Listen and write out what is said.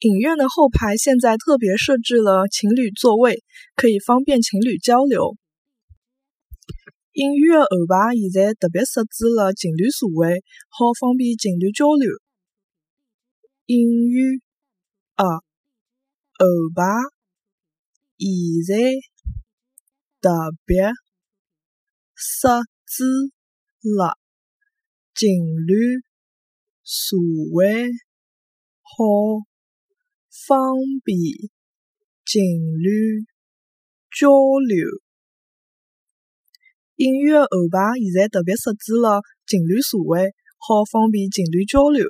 影院的后排现在特别设置了情侣座位，可以方便情侣交流。影院的后排现在特别设置了情侣座位，好方便情侣交流。影院的后排现在特别设置了情侣座位，好。方便情侣交流。影院后排现在特别设置了情侣座位，好方便情侣交流。